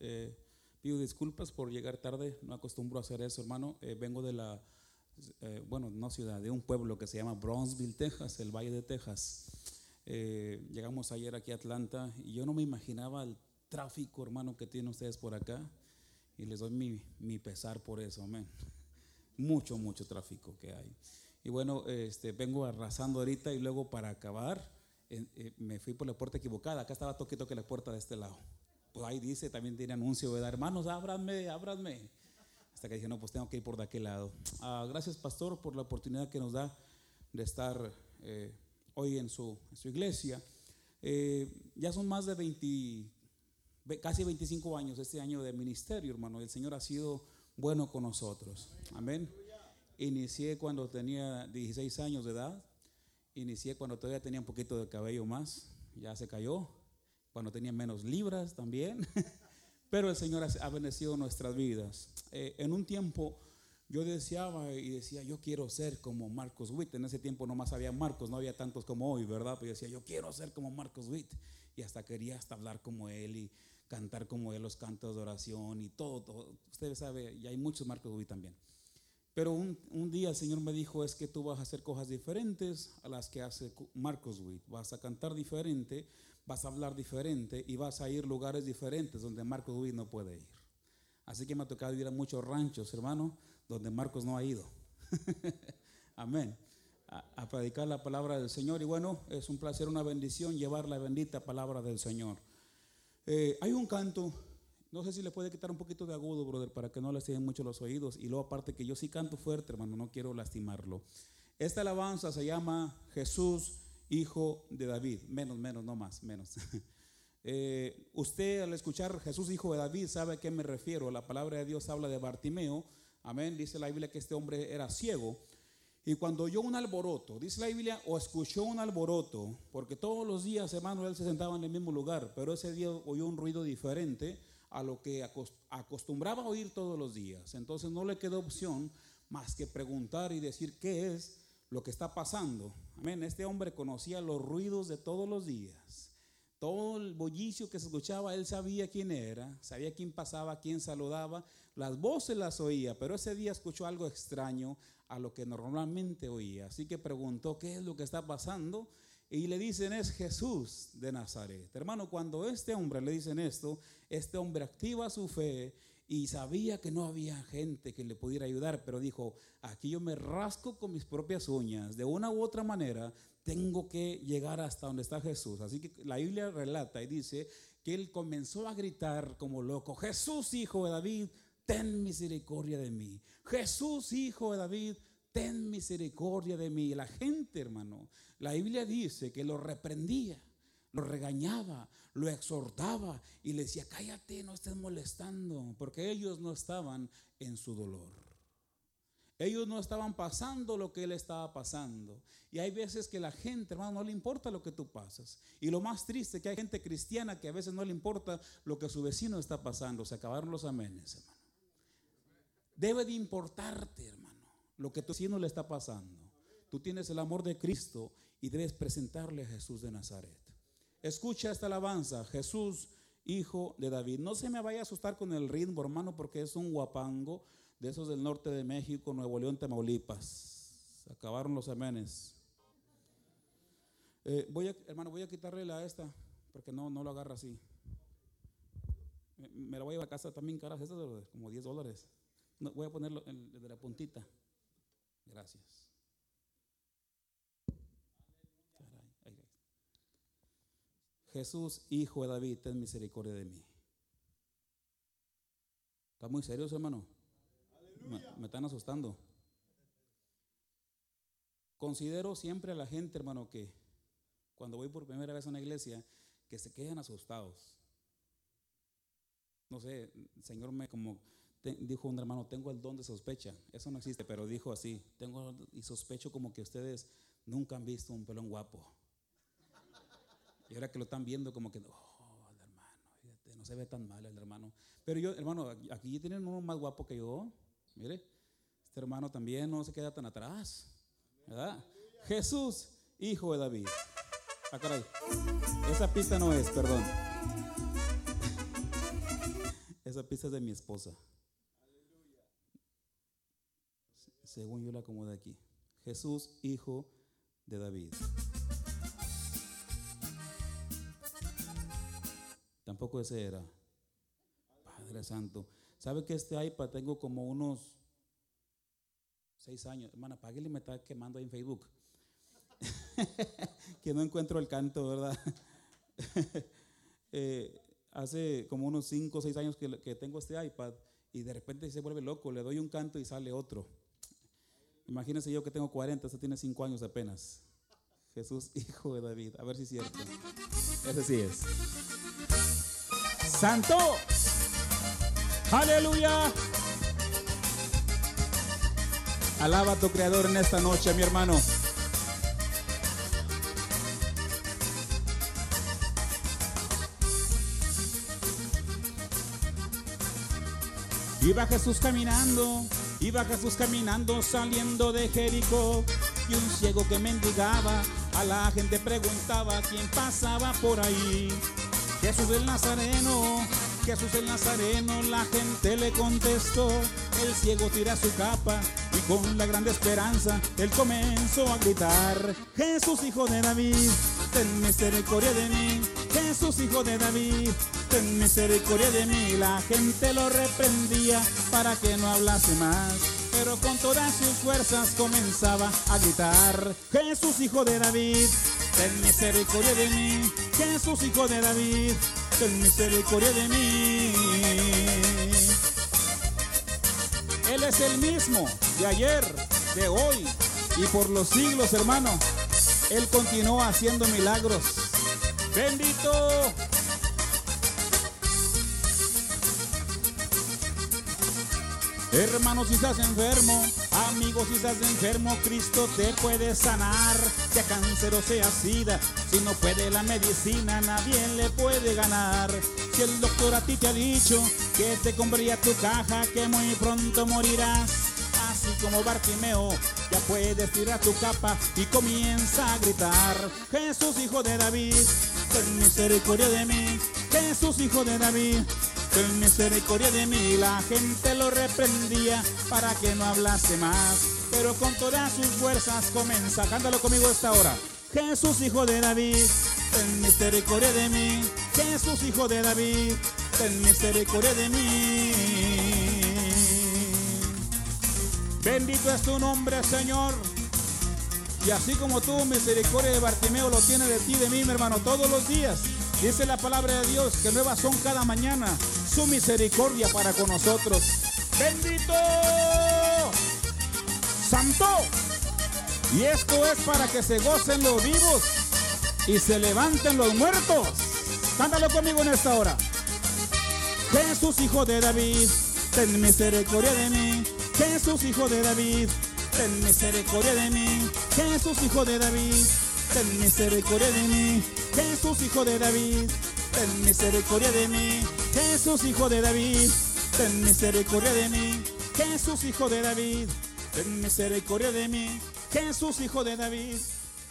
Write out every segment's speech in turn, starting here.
Eh, pido disculpas por llegar tarde, no acostumbro a hacer eso, hermano. Eh, vengo de la, eh, bueno, no ciudad, de un pueblo que se llama Bronzeville, Texas, el Valle de Texas. llegamos ayer aquí a Atlanta y yo no me imaginaba el tráfico, hermano, que tienen ustedes por acá. Y les doy mi, mi pesar por eso, amén. Mucho, mucho tráfico que hay. Y bueno, este, vengo arrasando ahorita y luego para acabar eh, me fui por la puerta equivocada. Acá estaba toque toque la puerta de este lado. Pues ahí dice, también tiene anuncio, ¿verdad? Hermanos, ábranme, ábranme. Hasta que dije, no, pues tengo que ir por de aquel lado. Ah, gracias, pastor, por la oportunidad que nos da de estar eh, hoy en su, su iglesia. Eh, ya son más de 20, casi 25 años este año de ministerio, hermano. El Señor ha sido bueno con nosotros. Amén. Inicié cuando tenía 16 años de edad. Inicié cuando todavía tenía un poquito de cabello más, ya se cayó. Cuando tenía menos libras también. Pero el Señor ha bendecido nuestras vidas. Eh, en un tiempo yo deseaba y decía, yo quiero ser como Marcos Witt. En ese tiempo nomás había Marcos, no había tantos como hoy, ¿verdad? Pero yo decía, yo quiero ser como Marcos Witt. Y hasta quería hasta hablar como él y cantar como él los cantos de oración y todo. todo. Usted sabe, y hay muchos Marcos Witt también. Pero un, día el Señor me dijo, es que tú vas a hacer cosas diferentes a las que hace Marcos Witt. Vas a cantar diferente, vas a hablar diferente y vas a ir lugares diferentes donde Marcos Witt no puede ir. Así que me ha tocado ir a muchos ranchos, hermano, donde Marcos no ha ido. Amén. A, predicar la palabra del Señor. Y bueno, es un placer, una bendición llevar la bendita palabra del Señor. Eh, hay un canto no sé si le puede quitar un poquito de agudo, brother, para que no le estén mucho los oídos. Y luego aparte que yo sí canto fuerte, hermano, no quiero lastimarlo. Esta alabanza se llama Jesús, Hijo de David. Menos, menos, no más, menos. Eh, usted al escuchar Jesús, Hijo de David, sabe a qué me refiero. La palabra de Dios habla de Bartimeo. Amén. Dice la Biblia que este hombre era ciego. Y cuando oyó un alboroto, dice la Biblia, o escuchó un alboroto, porque todos los días, hermano, él se sentaba en el mismo lugar, pero ese día oyó un ruido diferente a lo que acostumbraba oír todos los días. Entonces no le quedó opción más que preguntar y decir qué es lo que está pasando. Amén. Este hombre conocía los ruidos de todos los días. Todo el bullicio que se escuchaba, él sabía quién era, sabía quién pasaba, quién saludaba, las voces las oía, pero ese día escuchó algo extraño a lo que normalmente oía. Así que preguntó, ¿qué es lo que está pasando? Y le dicen, es Jesús de Nazaret. Hermano, cuando este hombre le dicen esto, este hombre activa su fe y sabía que no había gente que le pudiera ayudar, pero dijo, aquí yo me rasco con mis propias uñas, de una u otra manera tengo que llegar hasta donde está Jesús. Así que la Biblia relata y dice que él comenzó a gritar como loco, Jesús hijo de David, ten misericordia de mí. Jesús hijo de David, ten misericordia de mí. La gente, hermano, la Biblia dice que lo reprendía, lo regañaba, lo exhortaba y le decía, cállate, no estés molestando, porque ellos no estaban en su dolor. Ellos no estaban pasando lo que él estaba pasando. Y hay veces que la gente, hermano, no le importa lo que tú pasas. Y lo más triste es que hay gente cristiana que a veces no le importa lo que su vecino está pasando. Se acabaron los amenes, hermano. Debe de importarte, hermano lo que tu vecino le está pasando. Tú tienes el amor de Cristo y debes presentarle a Jesús de Nazaret. Escucha esta alabanza, Jesús, hijo de David. No se me vaya a asustar con el ritmo, hermano, porque es un guapango de esos del norte de México, Nuevo León, Tamaulipas. acabaron los amenes. Eh, voy a, hermano, voy a quitarle la esta, porque no, no lo agarra así. Me, la voy a llevar a casa también, caras, estas como 10 dólares. voy a ponerlo de la puntita. Gracias. Jesús, hijo de David, ten misericordia de mí. ¿Está muy serio, hermano? Me, están asustando. Considero siempre a la gente, hermano, que cuando voy por primera vez a una iglesia, que se quedan asustados. No sé, el Señor me como dijo un hermano, tengo el don de sospecha. Eso no existe, pero dijo así, tengo y sospecho como que ustedes nunca han visto un pelón guapo. Y ahora que lo están viendo como que, oh, el hermano, fíjate, no se ve tan mal el hermano. Pero yo, hermano, aquí tienen uno más guapo que yo. Mire, este hermano también no se queda tan atrás. ¿Verdad? Jesús, hijo de David. Ah, caray. Esa pista no es, perdón. Esa pista es de mi esposa. Según yo la acomodé aquí. Jesús, hijo de David. Tampoco ese era. Padre Santo. ¿Sabe que este iPad tengo como unos seis años? Hermana, páguele, me está quemando en Facebook. que no encuentro el canto, ¿verdad? Eh, hace como unos cinco o seis años que, tengo este iPad y de repente se vuelve loco, le doy un canto y sale otro. Imagínense yo que tengo 40, este tiene 5 años apenas. Jesús, hijo de David. A ver si es cierto. Ese sí es. Santo. Aleluya. Alaba a tu creador en esta noche, mi hermano. Iba Jesús caminando, iba Jesús caminando saliendo de Jericó y un ciego que mendigaba a la gente preguntaba quién pasaba por ahí. Jesús el Nazareno, Jesús el Nazareno, la gente le contestó. El ciego tira su capa y con la grande esperanza él comenzó a gritar: Jesús, hijo de David, ten misericordia de mí. Jesús, hijo de David, ten misericordia de mí. La gente lo reprendía para que no hablase más. Pero con todas sus fuerzas comenzaba a gritar, Jesús hijo de David, ten misericordia de mí. Jesús hijo de David, ten misericordia de mí. Él es el mismo de ayer, de hoy y por los siglos, hermano. Él continuó haciendo milagros. Bendito Hermano, si estás enfermo, amigo, si estás enfermo, Cristo te puede sanar. Sea cáncer o sea sida, si no puede la medicina, nadie le puede ganar. Si el doctor a ti te ha dicho que te compraría tu caja, que muy pronto morirás. Así como Bartimeo, ya puedes tirar tu capa y comienza a gritar. Jesús, hijo de David, ten misericordia de mí. Jesús, hijo de David ten misericordia de mí. La gente lo reprendía para que no hablase más. Pero con todas sus fuerzas comienza. Cántalo conmigo esta hora. Jesús, hijo de David, ten misericordia de mí. Jesús, hijo de David, ten misericordia de mí. Bendito es tu nombre, Señor. Y así como tú, misericordia de Bartimeo lo tiene de ti, de mí, mi hermano, todos los días. Dice la palabra de Dios que nuevas son cada mañana su misericordia para con nosotros. Bendito Santo. Y esto es para que se gocen los vivos y se levanten los muertos. Cántalo conmigo en esta hora. Jesús, hijo de David, ten misericordia de mí. Jesús, hijo de David, ten misericordia de mí. Jesús, hijo de David, ten misericordia de mí. Jesús, hijo de David, ten misericordia de mí. Jesús, hijo de David, ten misericordia de mí. Jesús, hijo de David, ten misericordia de mí. Jesús, hijo de David,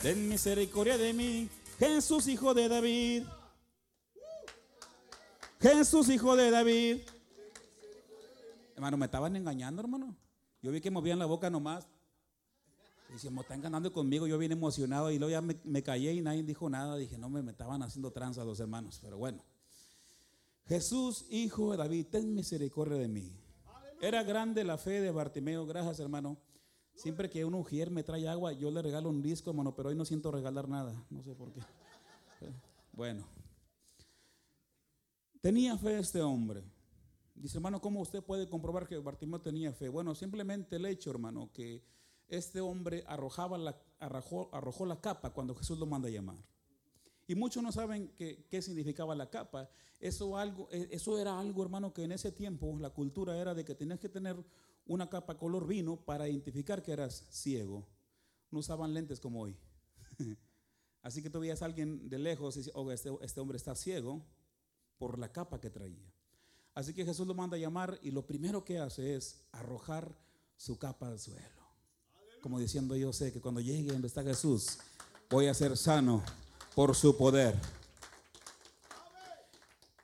ten misericordia de mí. Jesús, hijo de David. Jesús, hijo de David. Hermano, me estaban engañando, hermano. Yo vi que movían la boca nomás. Dice, me están ganando conmigo, yo bien emocionado y luego ya me, callé y nadie dijo nada. Dije, no, me, me estaban haciendo tranza los hermanos, pero bueno. Jesús, hijo de David, ten misericordia de mí. Era grande la fe de Bartimeo, gracias hermano. Siempre que un ujier me trae agua, yo le regalo un disco, hermano, pero hoy no siento regalar nada, no sé por qué. Bueno, tenía fe este hombre. Dice, hermano, ¿cómo usted puede comprobar que Bartimeo tenía fe? Bueno, simplemente el hecho, hermano, que este hombre arrojaba la, arrojó, arrojó la capa cuando Jesús lo manda a llamar. Y muchos no saben qué, significaba la capa. Eso, algo, e, eso era algo, hermano, que en ese tiempo la cultura era de que tenías que tener una capa color vino para identificar que eras ciego. No usaban lentes como hoy. Así que tú veías a alguien de lejos y decías, oh, este, este hombre está ciego por la capa que traía. Así que Jesús lo manda a llamar y lo primero que hace es arrojar su capa al suelo. Como diciendo, yo sé que cuando llegue donde está Jesús, voy a ser sano por su poder.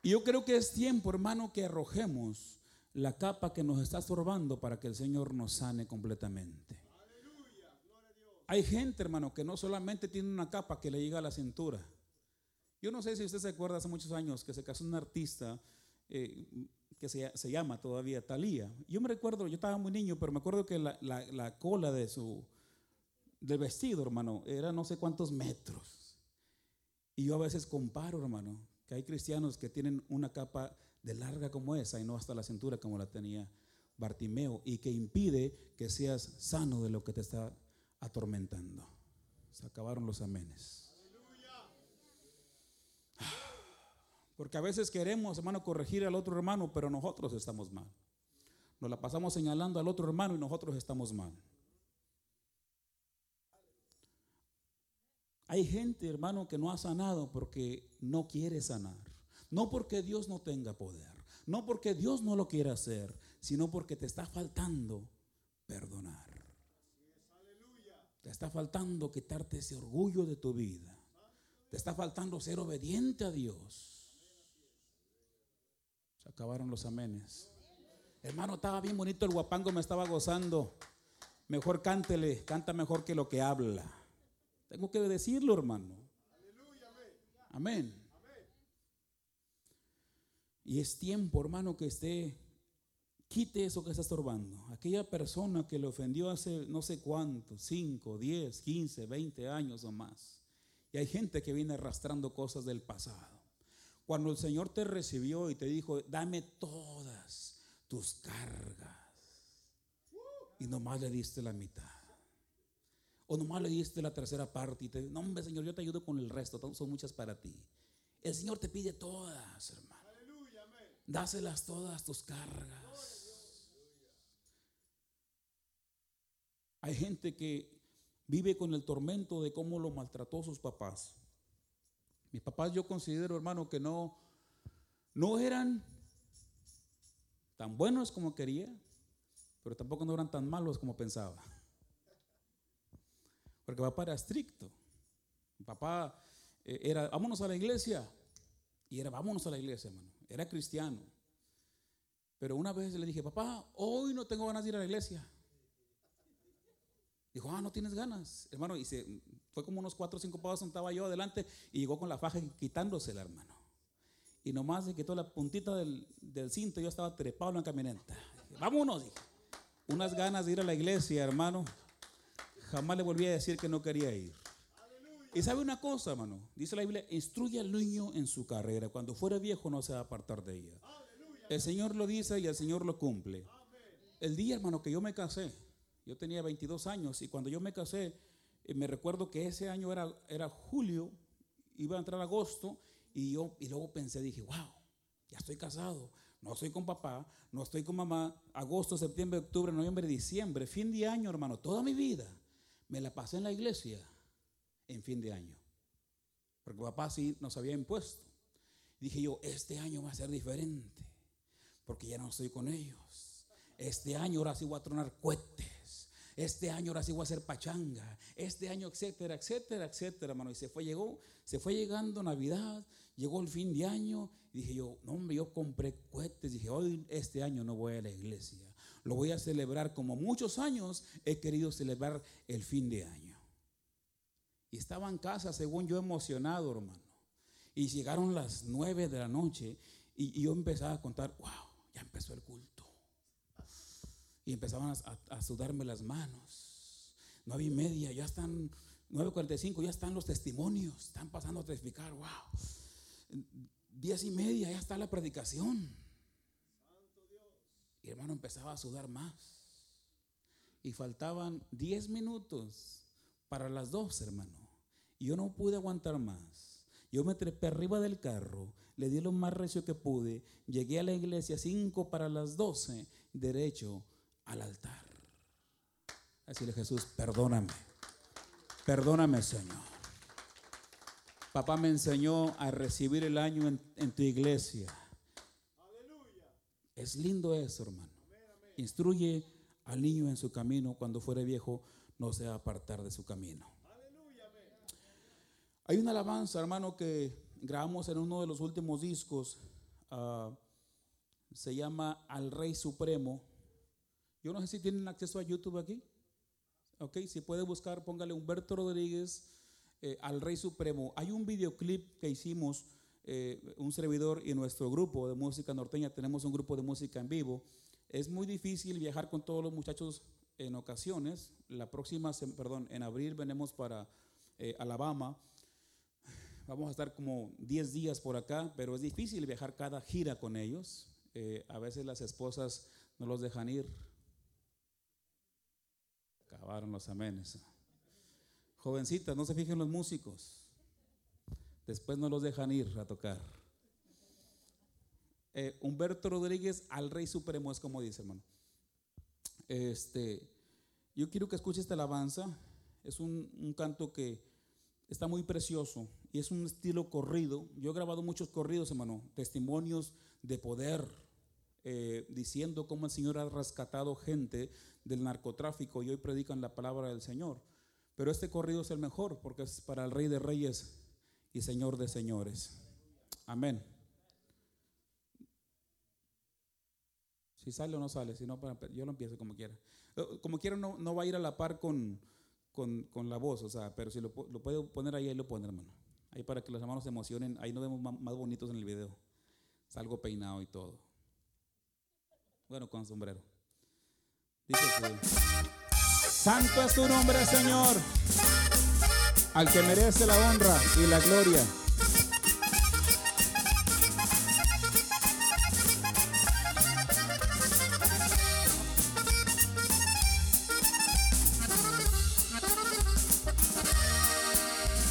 Y yo creo que es tiempo, hermano, que arrojemos la capa que nos está estorbando para que el Señor nos sane completamente. Hay gente, hermano, que no solamente tiene una capa que le llega a la cintura. Yo no sé si usted se acuerda hace muchos años que se casó un artista eh, que se, llama todavía Talía. Yo me recuerdo, yo estaba muy niño, pero me acuerdo que la, la cola de su del vestido, hermano, era no sé cuántos metros. Y yo a veces comparo, hermano, que hay cristianos que tienen una capa de larga como esa y no hasta la cintura como la tenía Bartimeo y que impide que seas sano de lo que te está atormentando. Se acabaron los amenes. Porque a veces queremos, hermano, corregir al otro hermano, pero nosotros estamos mal. Nos la pasamos señalando al otro hermano y nosotros estamos mal. Hay gente, hermano, que no ha sanado porque no quiere sanar. No porque Dios no tenga poder. No porque Dios no lo quiera hacer, sino porque te está faltando perdonar. Te está faltando quitarte ese orgullo de tu vida. Te está faltando ser obediente a Dios. Se acabaron los amenes. Hermano, estaba bien bonito el guapango, me estaba gozando. Mejor cántele, canta mejor que lo que habla. Tengo que decirlo, hermano. Amén. Y es tiempo, hermano, que esté, quite eso que está estorbando. Aquella persona que le ofendió hace no sé cuánto, 5, 10, 15, 20 años o más. Y hay gente que viene arrastrando cosas del pasado. Cuando el Señor te recibió y te dijo, dame todas tus cargas. Y nomás le diste la mitad. O nomás le diste la tercera parte y te no, hombre, Señor, yo te ayudo con el resto, son muchas para ti. El Señor te pide todas, hermano. Dáselas todas tus cargas. Hay gente que vive con el tormento de cómo lo maltrató sus papás. Mis papás yo considero, hermano, que no, no eran tan buenos como quería, pero tampoco no eran tan malos como pensaba. Porque papá era estricto. Papá eh, era, vámonos a la iglesia. Y era, vámonos a la iglesia, hermano. Era cristiano. Pero una vez le dije, papá, hoy no tengo ganas de ir a la iglesia. Dijo, ah, no tienes ganas, hermano. Y se, fue como unos cuatro o cinco pasos, estaba yo adelante y llegó con la faja quitándosela, hermano. Y nomás se quitó la puntita del, del cinto, yo estaba trepado en la camioneta. Vámonos, dije. Unas ganas de ir a la iglesia, hermano. Jamás le volví a decir que no quería ir. Y sabe una cosa, hermano. Dice la Biblia, instruye al niño en su carrera. Cuando fuera viejo no se va a apartar de ella. El Señor lo dice y el Señor lo cumple. El día, hermano, que yo me casé, yo tenía 22 años y cuando yo me casé, me recuerdo que ese año era, era julio, iba a entrar agosto y yo y luego pensé, dije, wow, ya estoy casado. No estoy con papá, no estoy con mamá. Agosto, septiembre, octubre, noviembre, diciembre, fin de año, hermano, toda mi vida me la pasé en la iglesia en fin de año. Porque papá sí nos había impuesto. Dije yo, este año va a ser diferente. Porque ya no estoy con ellos. Este año ahora sí voy a tronar cohetes. Este año ahora sí voy a hacer pachanga. Este año, etcétera, etcétera, etcétera, hermano. Y se fue, llegó, se fue llegando Navidad, llegó el fin de año. Y dije yo, no, hombre, yo compré cohetes. Dije, hoy, este año no voy a la iglesia. Lo voy a celebrar como muchos años he querido celebrar el fin de año. Y estaba en casa, según yo, emocionado, hermano. Y llegaron las nueve de la noche y, yo empezaba a contar, wow, ya empezó el culto. Y empezaban a, sudarme las manos. Nueve y media, ya están, 9.45, ya están los testimonios, están pasando a testificar, wow. Diez y media, ya está la predicación. Y hermano empezaba a sudar más. Y faltaban 10 minutos para las dos, hermano. Y yo no pude aguantar más. Yo me trepé arriba del carro, le di lo más recio que pude, llegué a la iglesia 5 para las 12, derecho al altar. Así le Jesús, perdóname, perdóname Señor. Papá me enseñó a recibir el año en, tu iglesia es lindo eso, hermano. Instruye al niño en su camino, cuando fuere viejo, no se va a apartar de su camino. Hay una alabanza, hermano, que grabamos en uno de los últimos discos ah, se llama Al Rey Supremo. Yo no sé si tienen acceso a YouTube aquí. Ok, si puede buscar, póngale Humberto Rodríguez eh, al Rey Supremo. Hay un videoclip que hicimos, eh, un servidor y nuestro grupo de música norteña, tenemos un grupo de música en vivo. Es muy difícil viajar con todos los muchachos en ocasiones. La próxima, perdón, en abril venimos para eh, Alabama. Vamos a estar como 10 días por acá, pero es difícil viajar cada gira con ellos. a veces las esposas no los dejan ir. Acabaron los amenes. Jovencitas, no se fijen los músicos. Después no los dejan ir a tocar. Eh, Humberto Rodríguez al Rey Supremo es como dice, hermano. Este, yo quiero que escuche esta alabanza. Es un, canto que está muy precioso y es un estilo corrido. Yo he grabado muchos corridos, hermano, testimonios de poder, eh, diciendo cómo el Señor ha rescatado gente del narcotráfico y hoy predican la palabra del Señor. Pero este corrido es el mejor porque es para el Rey de Reyes y Señor de Señores. Amén. Si sale o no sale, si no, yo lo empiezo como quiera. Eh, como quiera, no, no va a ir a la par con, con, la voz, o sea, pero si lo, lo puedo poner ahí, ahí lo pone, hermano. Ahí para que los hermanos se emocionen, ahí nos vemos más, bonitos en el video. Salgo peinado y todo. Bueno, con sombrero. Dice que. Santo es tu nombre, Señor, al que merece la honra y la gloria.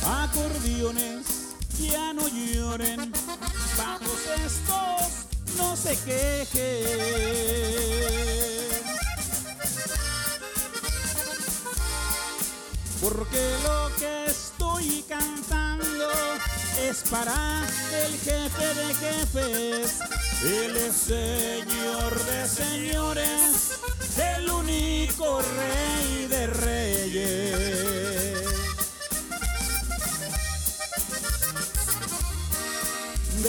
Acordeones, ya no lloren, bajos estos, no se quejen. porque lo que estoy cantando es para el jefe de jefes, es Señor de señores, el único Rey de reyes.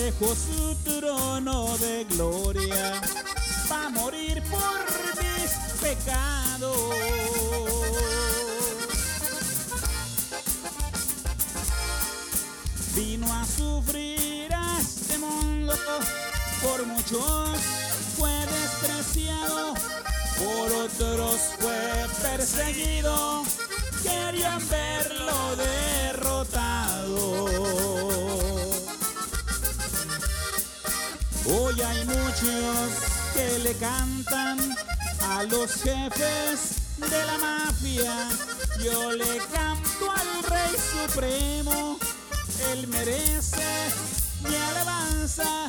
Dejó su trono de gloria para morir por mis pecados. vino a sufrir a este mundo, por muchos fue despreciado, por otros fue perseguido, querían verlo derrotado. Hay muchos que le cantan a los jefes de la mafia, yo le canto al Rey Supremo él merece mi alabanza.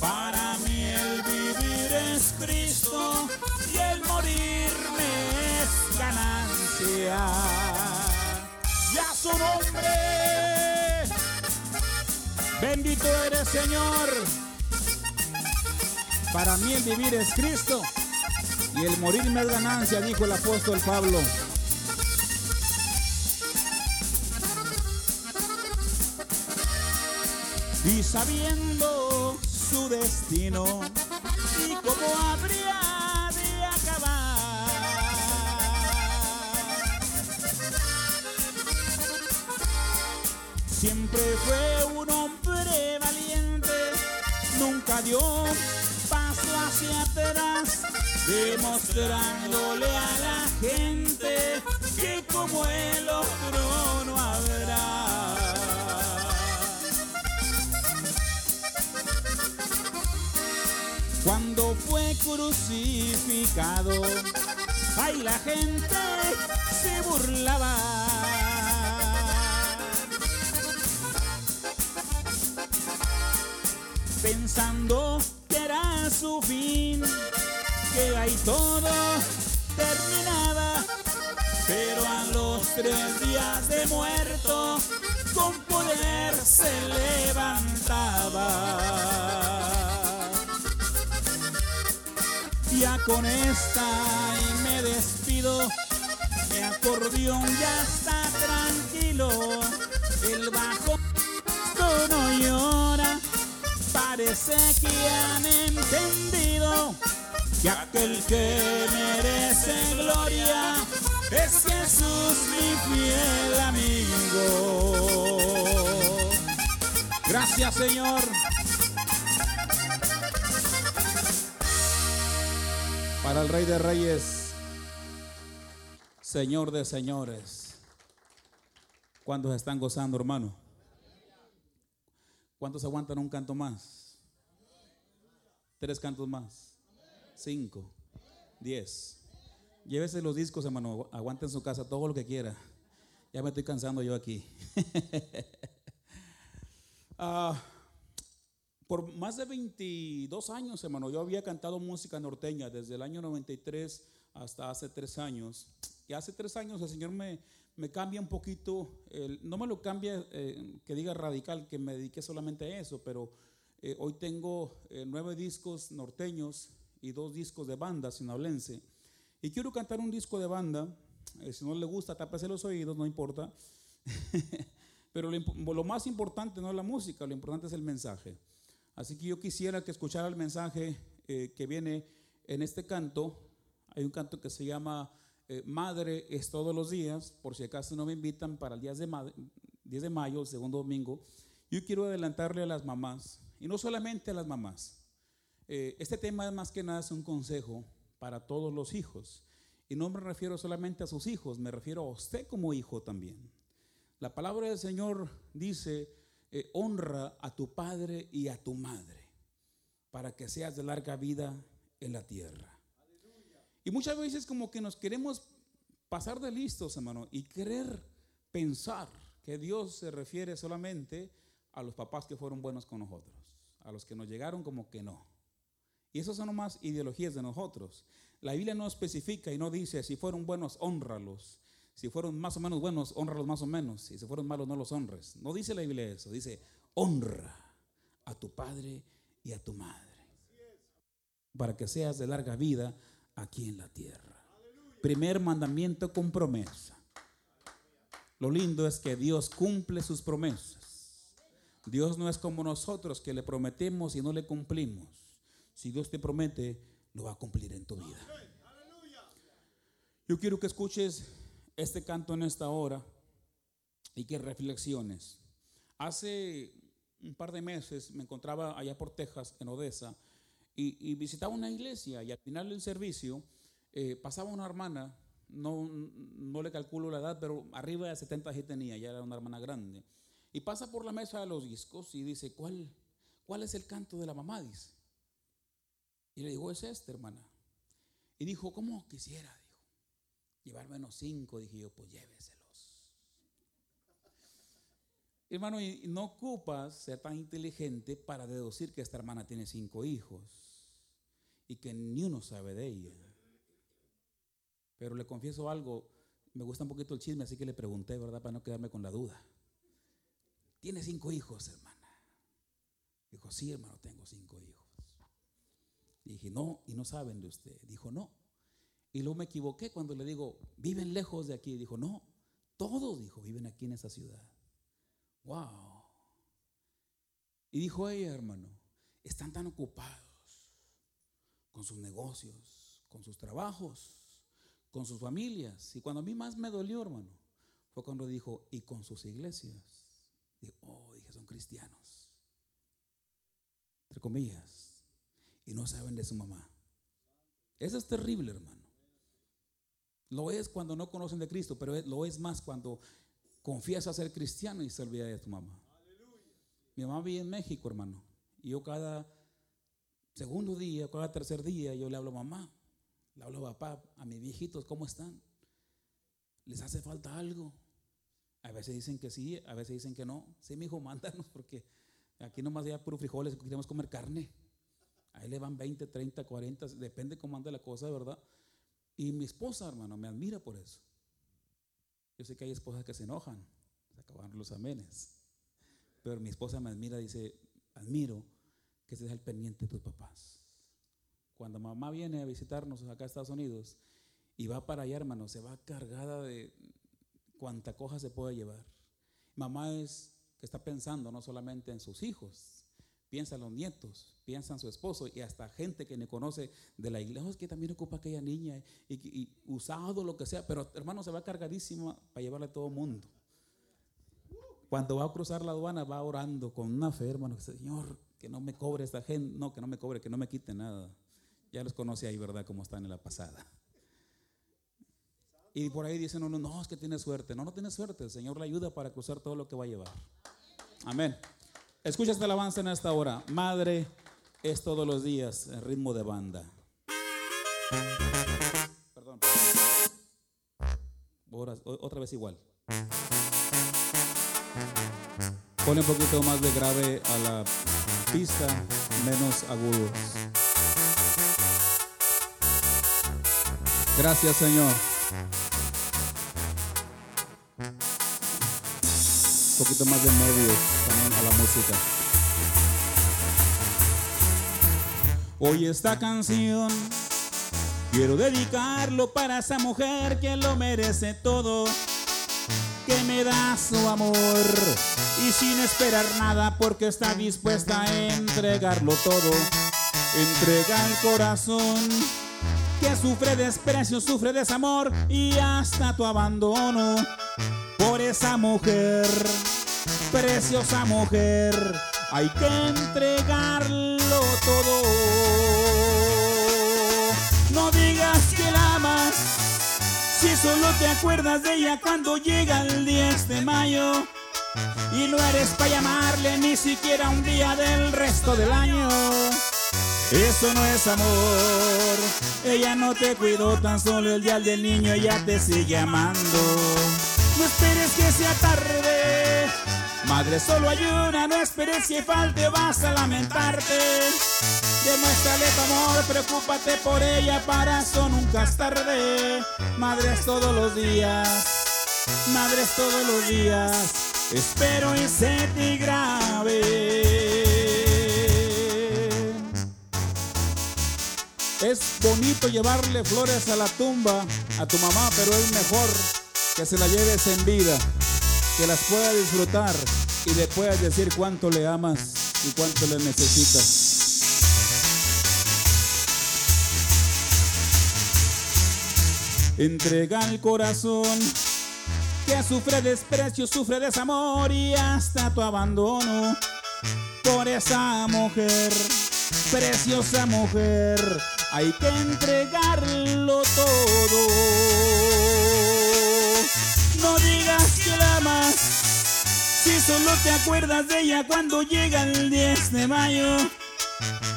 Para mí el vivir es Cristo y el morirme es ganancia. Ya su nombre, bendito eres Señor. Para mí el vivir es Cristo y el morirme es ganancia, dijo el apóstol Pablo. y sabiendo su destino y cómo habría de acabar. Siempre fue un hombre valiente, nunca dio hacia atrás, demostrándole a la gente que como el otro no habrá. cuando fue crucificado, ahí la gente se burlaba. Pensando que ahí todo terminaba, pero a los tres días de muerto, con poder se levantaba. Ya con esta y me despido. Mi acordeón ya está tranquilo. El bajo no llora. parece que han entendido que aquel que merece gloria es Jesús mi fiel amigo. Gracias Señor. Para el Rey de Reyes, Señor de Señores. ¿Cuántos están gozando, hermano? ¿Cuántos aguantan un canto más? Tres cantos más. Cinco. Diez. Llévese los discos, hermano. Aguante en su casa todo lo que quiera. Ya me estoy cansando yo aquí. Ah, por más de 22 años, hermano, yo había cantado música norteña desde el año 93 hasta hace tres años. Y hace tres años el Señor me, me cambia un poquito, no me lo cambia eh, que diga radical, que me dediqué solamente a eso, pero eh, hoy tengo eh, nueve discos norteños y dos discos de banda sinablense. Y quiero cantar un disco de banda, si no le gusta, tápese los oídos, no importa. pero lo, lo, más importante no es la música, lo importante es el mensaje. Así que yo quisiera que escuchara el mensaje que viene en este canto. Hay un canto que se llama eh, madre es todos los días, por si acaso no me invitan para el 10 de, 10 de mayo, segundo domingo, yo quiero adelantarle a las mamás, y no solamente a las mamás. Eh, este tema es más que nada es un consejo para todos los hijos. Y no me refiero solamente a sus hijos, me refiero a usted como hijo también. La palabra del Señor dice, eh, honra a tu padre y a tu madre, para que seas de larga vida en la tierra. Y muchas veces como que nos queremos pasar de listos, hermano, y querer pensar que Dios se refiere solamente a los papás que fueron buenos con nosotros, a los que nos llegaron como que no. Y esas son nomás ideologías de nosotros. La Biblia no especifica y no dice si fueron buenos, honralos. Si fueron más o menos buenos, honralos más o menos. Si se fueron malos, no los honres. No dice la Biblia eso. Dice, honra a tu padre y a tu madre. Para que seas de larga vida aquí en la tierra. Primer mandamiento con promesa. Lo lindo es que Dios cumple sus promesas. Dios no es como nosotros que le prometemos y no le cumplimos. Si Dios te promete, lo va a cumplir en tu vida. Yo quiero que escuches este canto en esta hora y que reflexiones. Hace un par de meses me encontraba allá por Texas, en Odessa, y, visitaba una iglesia y al final del servicio eh, pasaba una hermana, no, no, le calculo la edad, pero arriba de 70 años tenía, ya era una hermana grande. Y pasa por la mesa de los discos y dice, ¿cuál, cuál es el canto de la mamá? Dice. Y le digo, es este, hermana. Y dijo, ¿cómo quisiera? Dijo, llevarme unos cinco. Dije yo, pues lléveselos. Hermano, y no ocupas ser tan inteligente para deducir que esta hermana tiene cinco hijos y que ni uno sabe de ella. Pero le confieso algo, me gusta un poquito el chisme, así que le pregunté, ¿verdad? Para no quedarme con la duda. Tiene cinco hijos, hermana. Dijo, sí, hermano, tengo cinco hijos. Dije, no, y no saben de usted. Dijo, no. Y luego me equivoqué cuando le digo, viven lejos de aquí. Dijo, no, todos, dijo, viven aquí en esa ciudad. Wow. Y dijo ella, hermano, están tan ocupados con sus negocios, con sus trabajos, con sus familias. Y cuando a mí más me dolió, hermano, fue cuando dijo, y con sus iglesias. Dijo, oh, dije, son cristianos. Entre comillas. Y no saben de su mamá. Eso es terrible, hermano. Lo es cuando no conocen de Cristo, pero lo es más cuando confías a ser cristiano y se olvida de tu mamá. Mi mamá vive en México, hermano. Y yo cada Segundo día, cada tercer día, yo le hablo a mamá, le hablo a papá, a mis viejitos, ¿cómo están? ¿Les hace falta algo? A veces dicen que sí, a veces dicen que no. Sí, mi hijo, mándanos, porque aquí nomás ya puro frijoles, queremos comer carne. Ahí le van 20, 30, 40, depende cómo anda la cosa, ¿verdad? Y mi esposa, hermano, me admira por eso. Yo sé que hay esposas que se enojan, se acaban los amenes. Pero mi esposa me admira, dice, admiro que se deja el pendiente de tus papás. Cuando mamá viene a visitarnos acá a Estados Unidos y va para allá, hermano, se va cargada de cuanta coja se puede llevar. Mamá es que está pensando no solamente en sus hijos, piensan los nietos, piensan su esposo y hasta gente que me conoce de la iglesia, oh, es que también ocupa aquella niña y, usado lo que sea, pero hermano se va cargadísima para llevarle a todo el mundo. Cuando va a cruzar la aduana va orando con una fe, hermano, Señor, que no me cobre esta gente, no, que no me cobre, que no me quite nada. Ya los conoce ahí, ¿verdad? Como están en la pasada. Y por ahí dicen uno, no, es que tiene suerte. No, no tiene suerte. El Señor le ayuda para cruzar todo lo que va a llevar. Amén. Escucha esta alabanza en esta hora. Madre es todos los días en ritmo de banda. Perdón. otra vez igual. Pone un poquito más de grave a la pista, menos agudos. Gracias, Señor. Un poquito más de medios también a la música. Hoy esta canción quiero dedicarlo para esa mujer que lo merece todo, que me da su amor y sin esperar nada porque está dispuesta a entregarlo todo. Entrega el corazón que sufre desprecio, sufre desamor y hasta tu abandono esa mujer, preciosa mujer, hay que entregarlo todo. No digas que la amas, si solo te acuerdas de ella cuando llega el 10 de mayo. Y no eres para llamarle ni siquiera un día del resto del año. Eso no es amor. Ella no te cuidó tan solo el día del niño, ella te sigue amando. No esperes que sea tarde. Madre, solo hay una, no esperes que falte, vas a lamentarte. Demuéstrale tu amor, preocúpate por ella, para eso nunca es tarde. Madres todos los días, madres todos los días, espero y se grave. Es bonito llevarle flores a la tumba a tu mamá, pero es mejor que se la lleves en vida, que las pueda disfrutar y le puedas decir cuánto le amas y cuánto le necesitas. Entrega el corazón que sufre desprecio, sufre desamor y hasta tu abandono por esa mujer, preciosa mujer hay que entregarlo todo. No digas que la amas, si solo te acuerdas de ella cuando llega el 10 de mayo.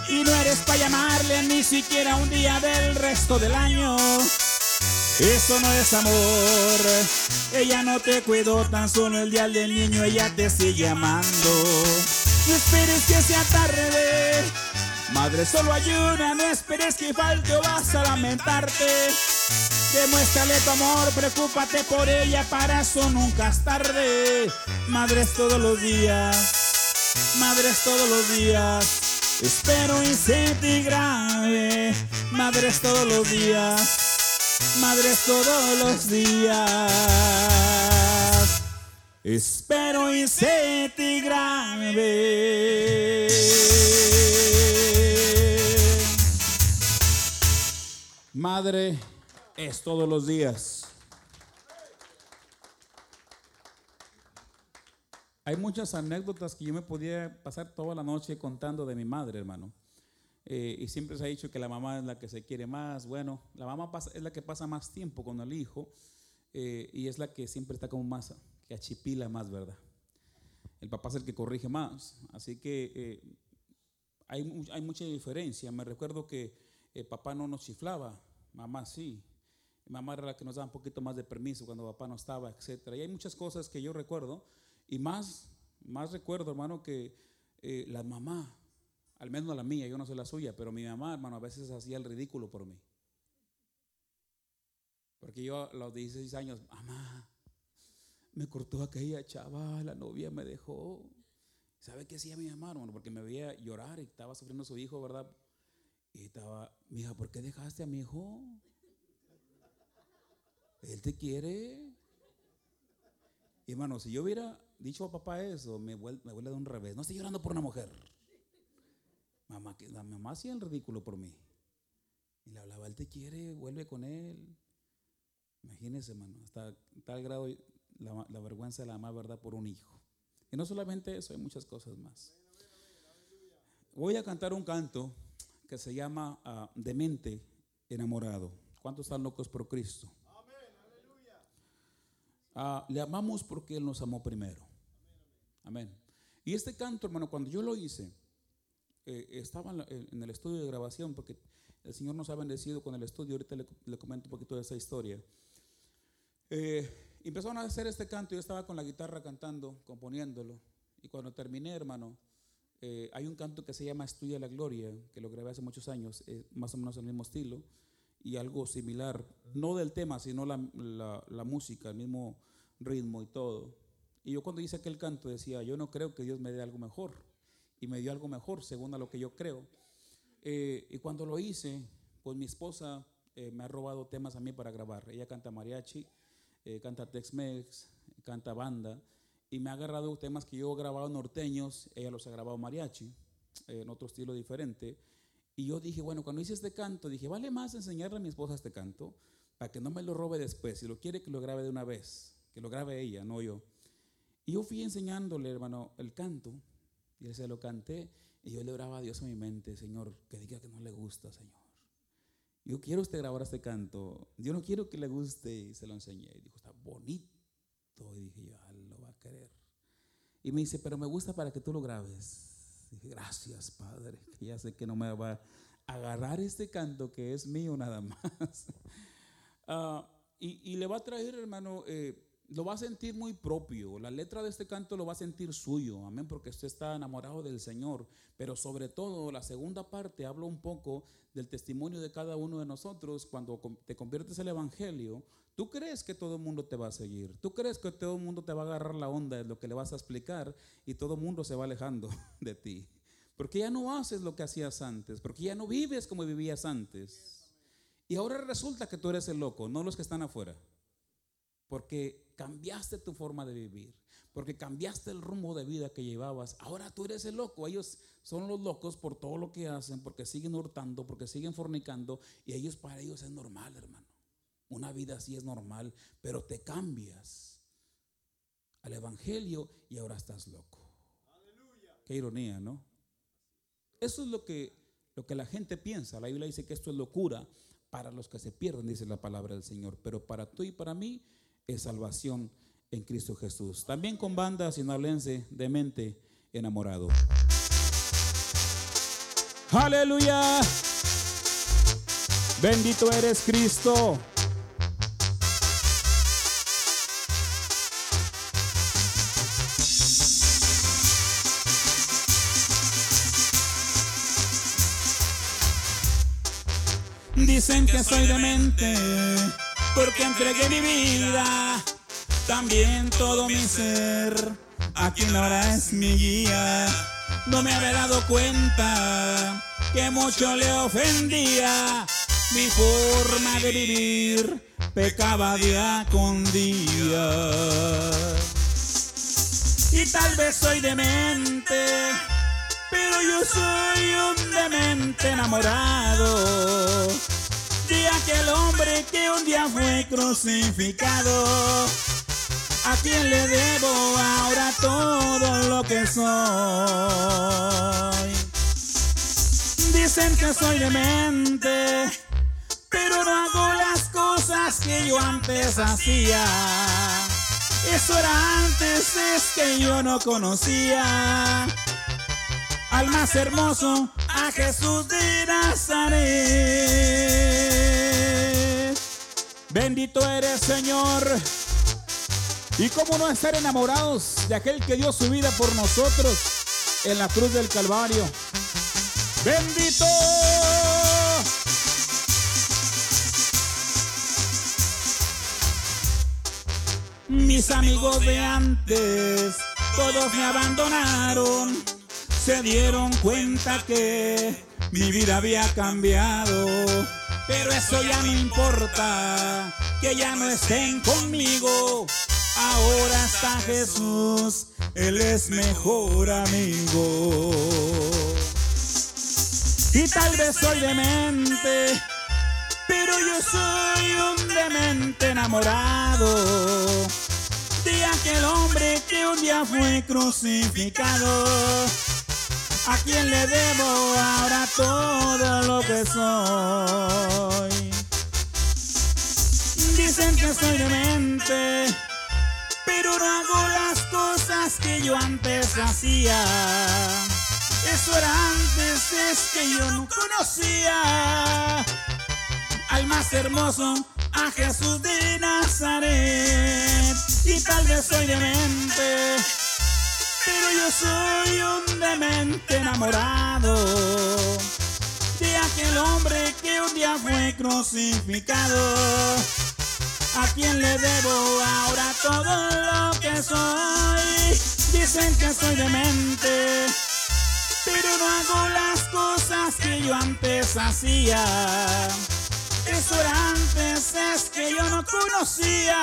Y no eres para llamarle ni siquiera un día del resto del año. Eso no es amor. Ella no te cuidó tan solo el día del niño, ella te sigue amando. No esperes que sea tarde Madre, solo hay no esperes que falte o vas a lamentarte. Demuéstrale tu amor, preocúpate por ella, para eso nunca es tarde. Madres todos los días, madres todos los días, espero y se te grave. Madres todos los días, madres todos los días, espero y se te grave. Madre es todos los días. Hay muchas anécdotas que yo me podía pasar toda la noche contando de mi madre, hermano. Eh, y siempre se ha dicho que la mamá es la que se quiere más. Bueno, la mamá es la que pasa más tiempo con el hijo eh, y es la que siempre está como más, que achipila más, ¿verdad? El papá es el que corrige más. Así que eh, hay, hay mucha diferencia. Me recuerdo que papá no nos chiflaba, mamá sí. Mamá era la que nos daba un poquito más de permiso cuando papá no estaba, etc. Y hay muchas cosas que yo recuerdo. Y más, más recuerdo, hermano, que eh, la mamá, al menos la mía, yo no soy la suya, pero mi mamá, hermano, a veces hacía el ridículo por mí. Porque yo a los 16 años, mamá, me cortó aquella chava, la novia me dejó. ¿Sabe qué hacía mi mamá, hermano? Porque me veía llorar y estaba sufriendo su hijo, ¿verdad? Y estaba, mija, ¿por qué dejaste a mi hijo? Él te quiere. Y hermano, si yo hubiera dicho a papá eso, me vuelve, de un revés. No estoy llorando por una mujer. Mamá, la mamá hacía el ridículo por mí. Y le hablaba, él te quiere, vuelve con él. Imagínense, hermano, hasta tal grado la, vergüenza de la mamá, ¿verdad? Por un hijo. Y no solamente eso, hay muchas cosas más. Voy a cantar un canto que se llama uh, Demente enamorado. ¿Cuántos están locos por Cristo? Uh, le amamos porque Él nos amó primero. Amén. Y este canto, hermano, cuando yo lo hice, eh, estaba en, el estudio de grabación, porque el Señor nos ha bendecido con el estudio. Ahorita le, comento un poquito de esa historia. Eh, empezaron a hacer este canto. Yo estaba con la guitarra cantando, componiéndolo. Y cuando terminé, hermano, eh, hay un canto que se llama Estudia la Gloria, que lo grabé hace muchos años, más o menos el mismo estilo y algo similar, no del tema, sino la, la, música, el mismo ritmo y todo. Y yo cuando hice aquel canto decía, yo no creo que Dios me dé algo mejor. Y me dio algo mejor, según a lo que yo creo. Eh, y cuando lo hice, pues mi esposa eh, me ha robado temas a mí para grabar. Ella canta mariachi, eh, canta Tex-Mex, canta banda. Y me ha agarrado temas que yo he grabado norteños, ella los ha grabado mariachi, en otro estilo diferente. Y yo dije, bueno, cuando hice este canto, dije, vale más enseñarle a mi esposa este canto para que no me lo robe después. Si lo quiere, que lo grabe de una vez, que lo grabe ella, no yo. Y yo fui enseñándole, hermano, el canto, y él se lo canté, y yo le oraba a Dios en mi mente, Señor, que diga que no le gusta, Señor. Yo quiero usted grabar este canto, yo no quiero que le guste, y se lo enseñé. Y dijo, está bonito. Y dije, yo, ah, lo va a querer. Y me dice, pero me gusta para que tú lo grabes. Gracias, Padre, que ya sé que no me va a agarrar este canto que es mío nada más. Ah, y, le va a traer, hermano, eh, lo va a sentir muy propio. La letra de este canto lo va a sentir suyo, amén, porque usted está enamorado del Señor. Pero sobre todo, la segunda parte habla un poco del testimonio de cada uno de nosotros cuando te conviertes el Evangelio. Tú crees que todo el mundo te va a seguir. Tú crees que todo el mundo te va a agarrar la onda de lo que le vas a explicar y todo el mundo se va alejando de ti. Porque ya no haces lo que hacías antes, porque ya no vives como vivías antes. Y ahora resulta que tú eres el loco, no los que están afuera. Porque cambiaste tu forma de vivir, porque cambiaste el rumbo de vida que llevabas. Ahora tú eres el loco. Ellos son los locos por todo lo que hacen, porque siguen hurtando, porque siguen fornicando, y ellos para ellos es normal, hermano. Una vida así es normal, pero te cambias al Evangelio y ahora estás loco. Qué ironía, ¿no? Eso es lo que, lo que la gente piensa. La Biblia dice que esto es locura para los que se pierden, dice la palabra del Señor. Pero para tú y para mí es salvación en Cristo Jesús. También con banda sinaloense de mente enamorado. Aleluya. Bendito eres Cristo. Dicen que soy demente porque entregué mi vida, también todo mi ser, a quien ahora es mi guía. No me había dado cuenta que mucho le ofendía mi forma de vivir, pecaba día con día. Y tal vez soy demente, pero yo soy un demente enamorado de aquel hombre que un día fue crucificado. A quien le debo ahora todo lo que soy. Dicen que soy demente, pero no hago las cosas que yo antes hacía. Eso era antes, es que yo no conocía al más hermoso, a Jesús de Nazaret. Bendito eres, Señor. Y cómo no estar enamorados de aquel que dio su vida por nosotros en la cruz del Calvario. Bendito. Mis amigos de antes, todos me abandonaron se dieron cuenta que mi vida había cambiado. Pero eso ya no importa, que ya no estén conmigo. Ahora está Jesús, Él es mejor amigo. Y tal vez soy demente, pero yo soy un demente enamorado de aquel hombre que un día fue crucificado. A quien le debo ahora todo soy. Dicen que soy demente, pero no hago las cosas que yo antes hacía. Eso era antes, es que yo no conocía al más hermoso, a Jesús de Nazaret. Y tal vez soy demente, pero yo soy un demente enamorado aquel hombre que un día fue crucificado a quien le debo ahora todo lo que soy. Dicen que soy demente, pero no hago las cosas que yo antes hacía. Eso era antes, es que yo no conocía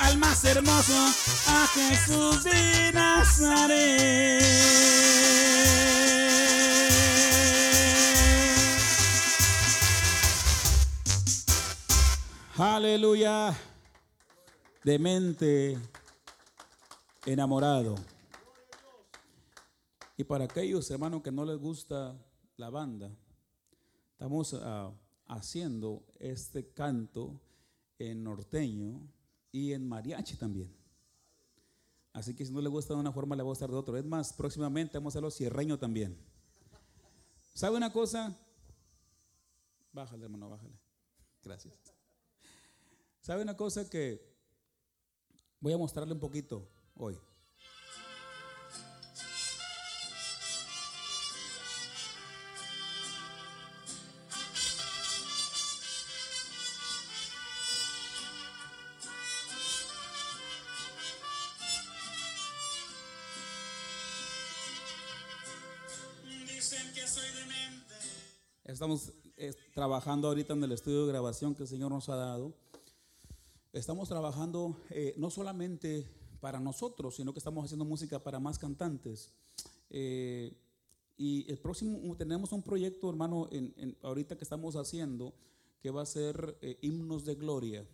al más hermoso, a Jesús de Nazaret. Aleluya. Demente, enamorado. Y para aquellos hermanos que no les gusta la banda, estamos ah, haciendo este canto en norteño y en mariachi también. Así que si no le gusta de una forma, le voy a gustar de otra. Es más, próximamente vamos a hacerlo cierreño también. ¿Sabe una cosa? Bájale, hermano, bájale. Gracias. ¿Sabe una cosa que voy a mostrarle un poquito hoy? Dicen que soy demente. Estamos eh, trabajando ahorita en el estudio de grabación que el Señor nos ha dado. Estamos trabajando eh, no solamente para nosotros, sino que estamos haciendo música para más cantantes. Eh, y el próximo, tenemos un proyecto, hermano, en, en- ahorita que estamos haciendo, que va a ser eh, himnos de gloria.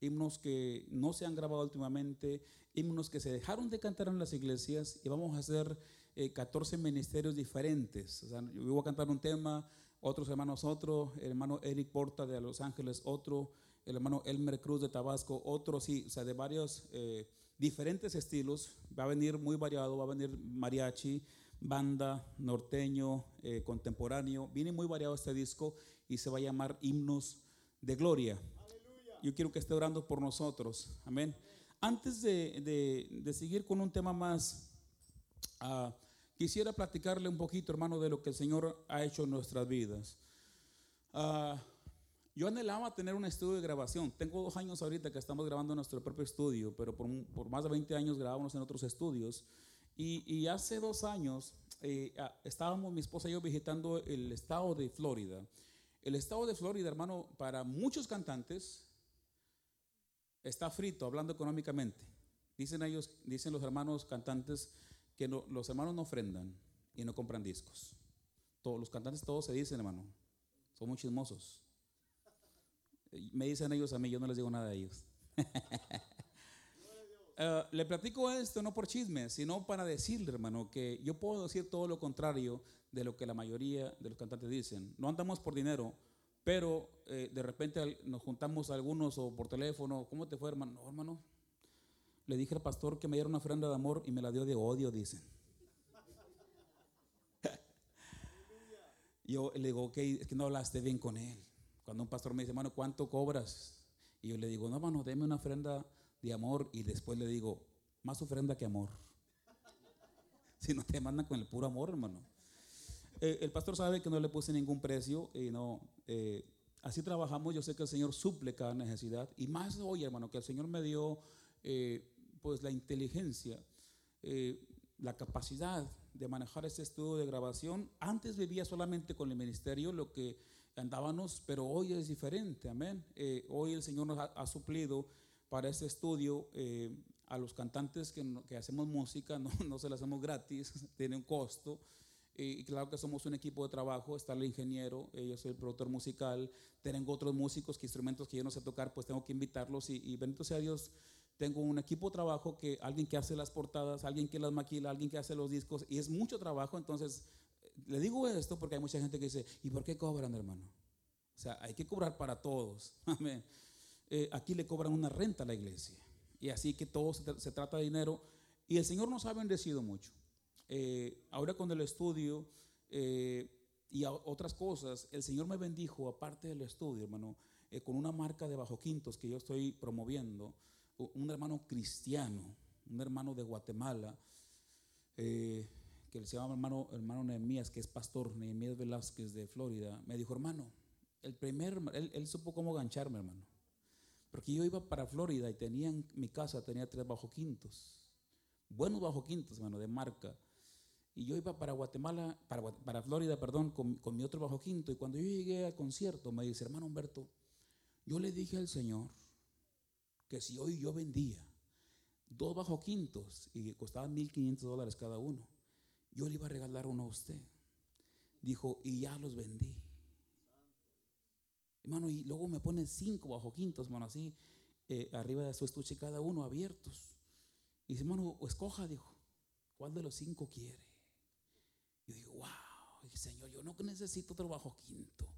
Himnos que no se han grabado últimamente, himnos que se dejaron de cantar en las iglesias y vamos a hacer eh, 14 ministerios diferentes. O sea, yo voy a cantar un tema, otros hermanos otro, el hermano Eric Porta de Los Ángeles otro, el hermano Elmer Cruz de Tabasco otro, sí, o sea, de varios eh, diferentes estilos. Va a venir muy variado, va a venir mariachi, banda, norteño, eh, contemporáneo. Viene muy variado este disco y se va a llamar Himnos de Gloria. Yo quiero que esté orando por nosotros. Amén. Antes de, de- de seguir con un tema más, ah, quisiera platicarle un poquito, hermano, de lo que el Señor ha hecho en nuestras vidas. Ah, yo anhelaba tener un estudio de grabación. Tengo dos años ahorita que estamos grabando en nuestro propio estudio, pero por, un- por más de 20 años grabamos en otros estudios. Y, y hace dos años eh, estábamos mi esposa y yo visitando el estado de Florida. El estado de Florida, hermano, para muchos cantantes está frito, hablando económicamente. Dicen ellos, dicen los hermanos cantantes que no- los hermanos no ofrendan y no compran discos. Todos los cantantes todos se dicen, hermano, son muy chismosos. Me dicen ellos a mí, yo no les digo nada a ellos. Eh, le platico esto no por chisme, sino para decirle, hermano, que yo puedo decir todo lo contrario de lo que la mayoría de los cantantes dicen. No andamos por dinero, pero eh, de repente nos juntamos algunos o por teléfono, ¿cómo te fue, hermano? No, hermano. Le dije al pastor que me diera una ofrenda de amor y me la dio de odio, dicen. Yo le digo, ok, es que no hablaste bien con él. Cuando un pastor me dice, hermano, ¿cuánto cobras? Y yo le digo, no, hermano, deme una ofrenda de amor. Y después le digo, más ofrenda que amor. Si no te mandan con el puro amor, hermano. Eh, el pastor sabe que no le puse ningún precio y no. eh, así trabajamos. Yo sé que el Señor suple cada necesidad. Y más hoy, hermano, que el Señor me dio eh, pues la inteligencia, eh, la capacidad de manejar este estudio de grabación. Antes vivía solamente con el ministerio, lo que andábamos, pero hoy es diferente, amén. Eh, hoy el Señor nos ha, ha suplido para este estudio eh, a los cantantes que, que hacemos música, no, no se la hacemos gratis, tiene un costo. Y claro que somos un equipo de trabajo, está el ingeniero, yo soy el productor musical, tengo otros músicos que instrumentos que yo no sé tocar, pues tengo que invitarlos y, y bendito sea Dios, tengo un equipo de trabajo que alguien que hace las portadas, alguien que las maquila, alguien que hace los discos y es mucho trabajo, entonces le digo esto porque hay mucha gente que dice, ¿y por qué cobran, hermano? O sea, hay que cobrar para todos. Amén. Eh, aquí le cobran una renta a la iglesia. Y así que todo se, trata de dinero. Y el Señor nos ha bendecido mucho. Eh, ahora con el estudio eh, y otras cosas, el Señor me bendijo, aparte del estudio, hermano, con una marca de bajo quintos que yo estoy promoviendo. Un hermano cristiano, un hermano de Guatemala, que se llama hermano, hermano Nehemías, que es pastor, Nehemías Velázquez de Florida, me dijo, hermano, el primer, él, él supo cómo gancharme, hermano. Porque yo iba para Florida y tenía en mi casa, tenía tres bajo quintos. Buenos bajo quintos, hermano, de marca. Y yo iba para Guatemala, para, para Florida, perdón, con, con, mi otro bajo quinto. Y cuando yo llegué al concierto, me dice, hermano Humberto, yo le dije al Señor que si hoy yo vendía dos bajo quintos y costaban 1.500 dólares cada uno, yo le iba a regalar uno a usted. Dijo, y ya los vendí. Hermano, y luego me ponen cinco bajo quintos, hermano, así, eh, arriba de su estuche cada uno abiertos. Y dice, hermano, escoja, dijo, ¿cuál de los cinco quiere? Yo digo, wow, Señor, yo no necesito otro bajo quinto.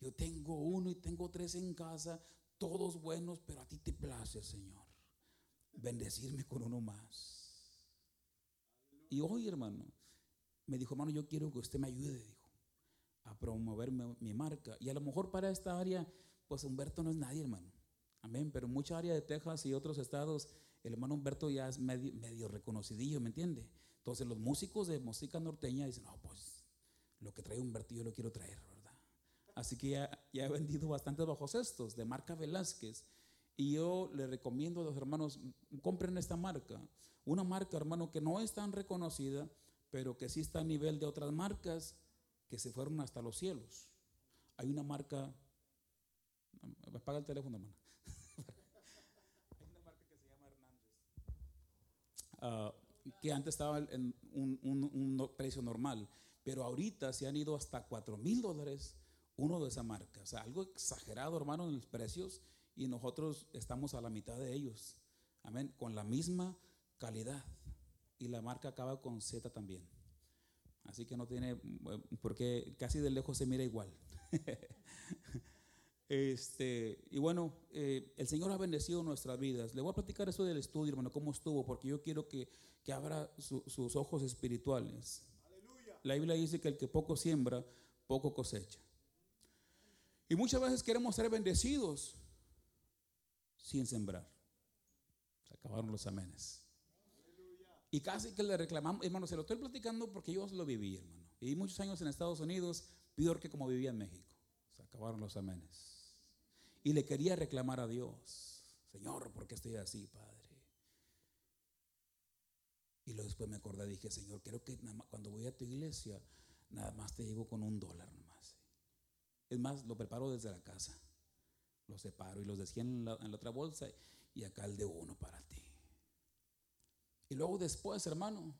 Yo tengo uno y tengo tres en casa, todos buenos, pero a ti te place, Señor, bendecirme con uno más. Y hoy, hermano, me dijo, hermano, yo quiero que usted me ayude, a promover mi, marca. Y a lo mejor para esta área, pues Humberto no es nadie, hermano. Amén. Pero en mucha área de Texas y otros estados, el hermano Humberto ya es medio, medio reconocidillo, ¿me entiende? Entonces los músicos de música norteña dicen, no, pues lo que trae Humberto yo lo quiero traer, ¿verdad? Así que ya, ya he vendido bastantes bajos estos de marca Velázquez. Y yo le recomiendo a los hermanos, compren esta marca. Una marca, hermano, que no es tan reconocida, pero que sí está a nivel de otras marcas que se fueron hasta los cielos. Hay una marca, apaga el teléfono, hermano. Hay una marca que se llama Hernández, ah, que antes estaba en un, precio normal, pero ahorita se han ido hasta 4 mil dólares uno de esa marca. O sea, algo exagerado, hermano, en los precios y nosotros estamos a la mitad de ellos. Amén, con la misma calidad. Y la marca acaba con Z también. Así que no tiene, porque casi de lejos se mira igual. este, y bueno, eh, el Señor ha bendecido nuestras vidas. Le voy a platicar eso del estudio, hermano, cómo estuvo, porque yo quiero que, que abra sus ojos espirituales. La Biblia dice que el que poco siembra, poco cosecha. Y muchas veces queremos ser bendecidos sin sembrar. Se acabaron los amenes. Y casi que le reclamamos, hermano, se lo estoy platicando porque yo lo viví, hermano. Y muchos años en Estados Unidos, peor que como vivía en México. Se acabaron los amenes. Y le quería reclamar a Dios, Señor, ¿por qué estoy así, Padre? Y luego después me acordé, dije, Señor, creo que cuando voy a tu iglesia, nada más te llevo con un dólar nomás. Es más, lo preparo desde la casa. Lo separo y los decía en la otra bolsa y acá el de uno para ti. Y luego después, hermano,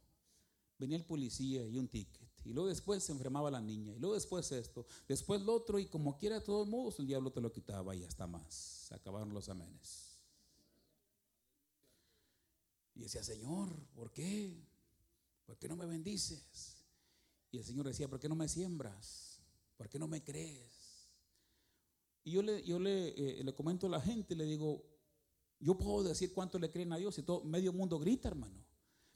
venía el policía y un ticket. Y luego después se enfermaba la niña. Y luego después esto. Después lo otro. Y como quiera, de todos modos, el diablo te lo quitaba y hasta más. Acabaron los amenes. Y decía, Señor, ¿por qué? ¿Por qué no me bendices? Y el Señor decía, ¿por qué no me siembras? ¿Por qué no me crees? Y yo le, yo le, eh, le comento a la gente, le digo, yo puedo decir cuánto le creen a Dios y todo, medio mundo grita, hermano.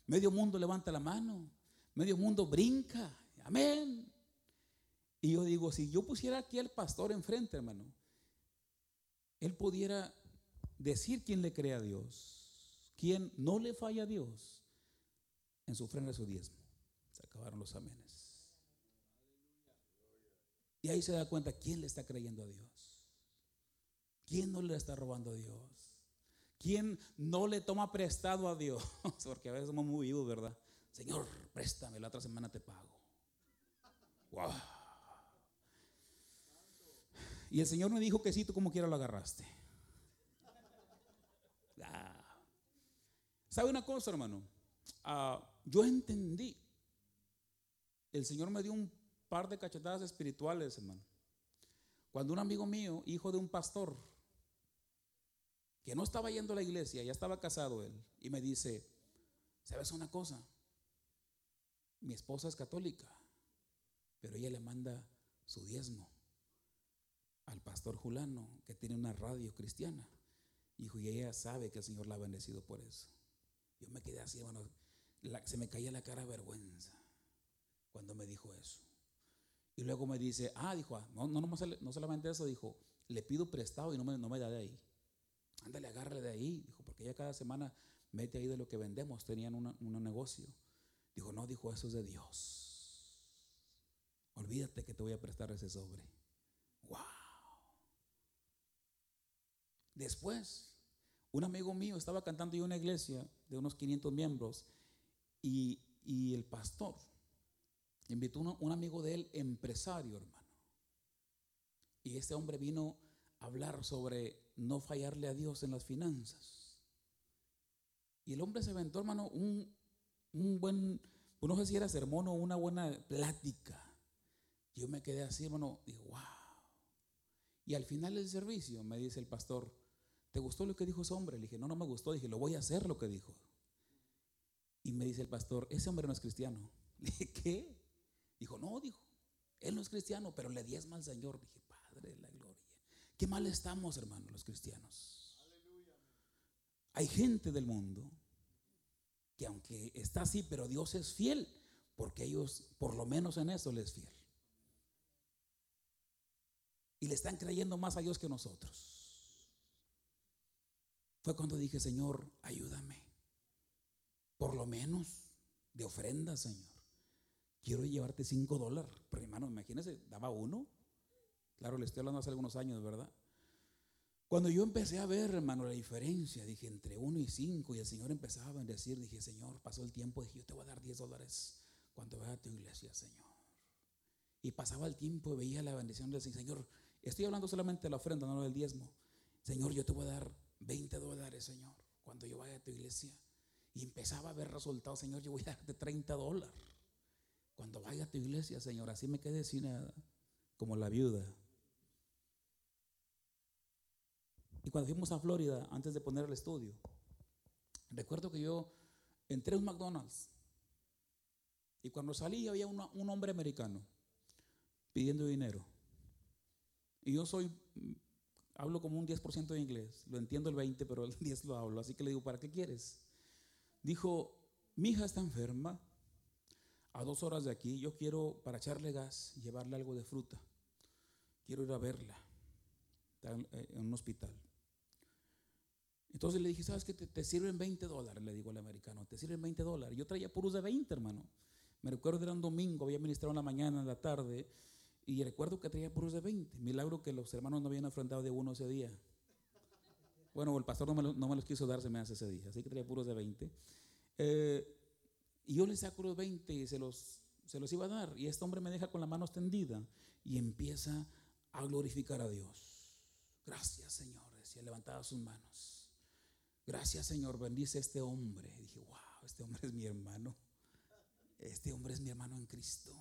Medio mundo levanta la mano. Medio mundo brinca. Amén. Y yo digo, si yo pusiera aquí al pastor enfrente, hermano, él pudiera decir quién le cree a Dios, quién no le falla a Dios en su ofrenda su diezmo. Se acabaron los amenes. Y ahí se da cuenta quién le está creyendo a Dios. ¿Quién no le está robando a Dios? ¿Quién no le toma prestado a Dios? Porque a veces somos muy vivos, ¿verdad? Señor, préstame, la otra semana te pago. Wow. Y el Señor me dijo que sí, tú como quiera lo agarraste. ¿Sabe una cosa, hermano? Ah, yo entendí el Señor me dio un par de cachetadas espirituales, hermano. Cuando un amigo mío, hijo de un pastor, que no estaba yendo a la iglesia, ya estaba casado él, y me dice, ¿sabes una cosa? Mi esposa es católica, pero ella le manda su diezmo al pastor Julano, que tiene una radio cristiana. Y ella sabe que el Señor la ha bendecido por eso. Yo me quedé así, bueno, se me caía la cara vergüenza cuando me dijo eso. Y luego me dice, ah, dijo, ah, no, no, no, solamente eso, dijo, le pido prestado y no me, no me da de ahí. Ándale, agárrale de ahí, dijo, porque ella cada semana mete ahí de lo que vendemos, tenían un negocio. Dijo, no, dijo, eso es de Dios. Olvídate que te voy a prestar ese sobre. Wow. Después, un amigo mío estaba cantando en una iglesia de unos 500 miembros y, el pastor invitó a un amigo de él, empresario, hermano. Y este hombre vino a hablar sobre no fallarle a Dios en las finanzas. Y el hombre se aventó, hermano, un, un buen, no sé si era sermón o una buena plática. Yo me quedé así, hermano, digo, wow. Y al final del servicio me dice el pastor, ¿te gustó lo que dijo ese hombre? Le dije, no, no me gustó. Dije, lo voy a hacer lo que dijo. Y me dice el pastor, ese hombre no es cristiano. Le dije, ¿qué? Dijo, no, dijo, él no es cristiano, pero le diezma al Señor. Dije, Padre la. Qué mal estamos, hermanos, los cristianos. Hay gente del mundo que aunque está así, pero Dios es fiel, porque ellos, por lo menos en eso, les es fiel. Y le están creyendo más a Dios que nosotros. Fue cuando dije, Señor, ayúdame. Por lo menos de ofrenda, Señor. Quiero llevarte cinco dólares. Pero hermano, imagínese, daba uno. Claro, le estoy hablando hace algunos años, ¿verdad? Cuando yo empecé a ver, hermano, la diferencia, dije, entre uno y cinco, y el Señor empezaba a bendecir, dije, Señor, pasó el tiempo, dije, yo te voy a dar 10 dólares cuando vaya a tu iglesia, Señor. Y pasaba el tiempo y veía la bendición del Señor. Estoy hablando solamente de la ofrenda, no del diezmo. Señor, yo te voy a dar 20 dólares, Señor, cuando yo vaya a tu iglesia. Y empezaba a ver resultados, Señor, yo voy a darte 30 dólares. Cuando vaya a tu iglesia, Señor, así me quedé sin nada, como la viuda. Y cuando fuimos a Florida, antes de poner el estudio, recuerdo que yo entré a un McDonald's y cuando salí había un hombre americano pidiendo dinero. Y yo soy, hablo como un 10% de inglés, lo entiendo el 20, pero el 10 lo hablo, así que le digo, ¿para qué quieres? Dijo, mi hija está enferma, a dos horas de aquí, yo quiero, para echarle gas, llevarle algo de fruta. Quiero ir a verla, está en un hospital. Entonces le dije, ¿sabes qué? Te, sirven 20 dólares, le digo al americano, te sirven 20 dólares. Yo traía puros de 20, hermano. Me recuerdo que era un domingo, había ministrado en la mañana, en la tarde, y recuerdo que traía puros de 20. Milagro que los hermanos no habían afrontado de uno ese día. Bueno, el pastor no me, los quiso dar, se me hace ese día, así que traía puros de 20. Eh, y yo le saco los 20 y se los, se los iba a dar. Y este hombre me deja con la mano extendida y empieza a glorificar a Dios. Gracias, Señor. Decía, levantaba sus manos. Gracias Señor, bendice a este hombre. Dije, wow, este hombre es mi hermano. Este hombre es mi hermano en Cristo.